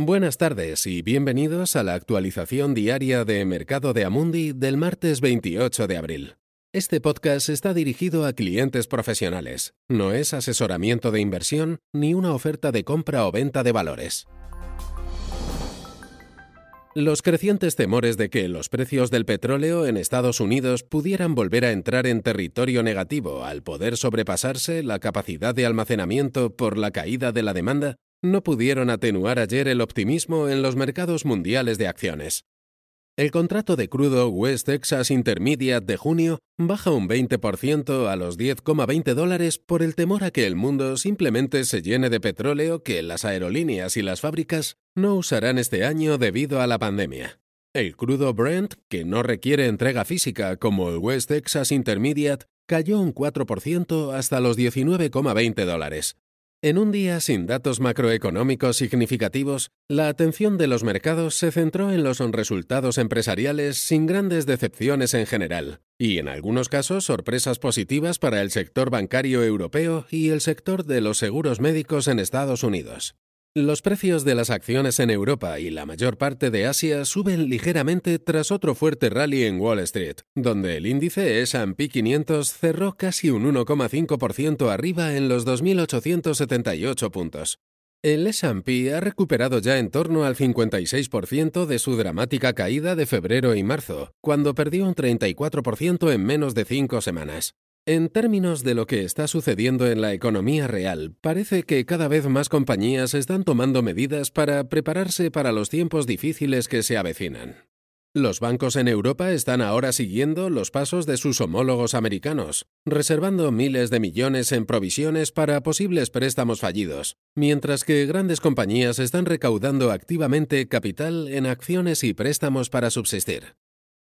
Buenas tardes y bienvenidos a la actualización diaria de Mercado de Amundi del martes 28 de abril. Este podcast está dirigido a clientes profesionales, no es asesoramiento de inversión ni una oferta de compra o venta de valores. Los crecientes temores de que los precios del petróleo en Estados Unidos pudieran volver a entrar en territorio negativo al poder sobrepasarse la capacidad de almacenamiento por la caída de la demanda no pudieron atenuar ayer el optimismo en los mercados mundiales de acciones. El contrato de crudo West Texas Intermediate de junio baja un 20% a los 10,20 dólares por el temor a que el mundo simplemente se llene de petróleo que las aerolíneas y las fábricas no usarán este año debido a la pandemia. El crudo Brent, que no requiere entrega física como el West Texas Intermediate, cayó un 4% hasta los 19,20 dólares, en un día sin datos macroeconómicos significativos, la atención de los mercados se centró en los resultados empresariales sin grandes decepciones en general, y en algunos casos sorpresas positivas para el sector bancario europeo y el sector de los seguros médicos en Estados Unidos. Los precios de las acciones en Europa y la mayor parte de Asia suben ligeramente tras otro fuerte rally en Wall Street, donde el índice S&P 500 cerró casi un 1,5% arriba en los 2.878 puntos. El S&P ha recuperado ya en torno al 56% de su dramática caída de febrero y marzo, cuando perdió un 34% en menos de cinco semanas. En términos de lo que está sucediendo en la economía real, parece que cada vez más compañías están tomando medidas para prepararse para los tiempos difíciles que se avecinan. Los bancos en Europa están ahora siguiendo los pasos de sus homólogos americanos, reservando miles de millones en provisiones para posibles préstamos fallidos, mientras que grandes compañías están recaudando activamente capital en acciones y préstamos para subsistir.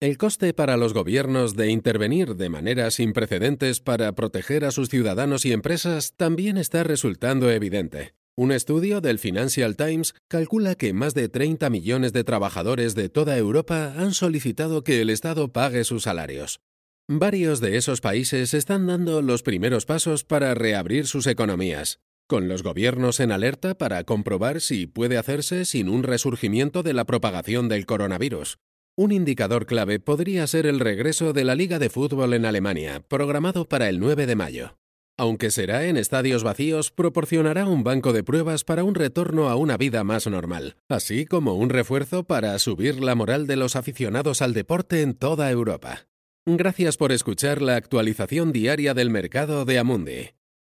El coste para los gobiernos de intervenir de manera sin precedentes para proteger a sus ciudadanos y empresas también está resultando evidente. Un estudio del Financial Times calcula que más de 30 millones de trabajadores de toda Europa han solicitado que el Estado pague sus salarios. Varios de esos países están dando los primeros pasos para reabrir sus economías, con los gobiernos en alerta para comprobar si puede hacerse sin un resurgimiento de la propagación del coronavirus, un indicador clave podría ser el regreso de la Liga de Fútbol en Alemania, programado para el 9 de mayo. Aunque será en estadios vacíos, proporcionará un banco de pruebas para un retorno a una vida más normal, así como un refuerzo para subir la moral de los aficionados al deporte en toda Europa. Gracias por escuchar la actualización diaria del mercado de Amundi.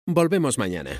Volvemos mañana.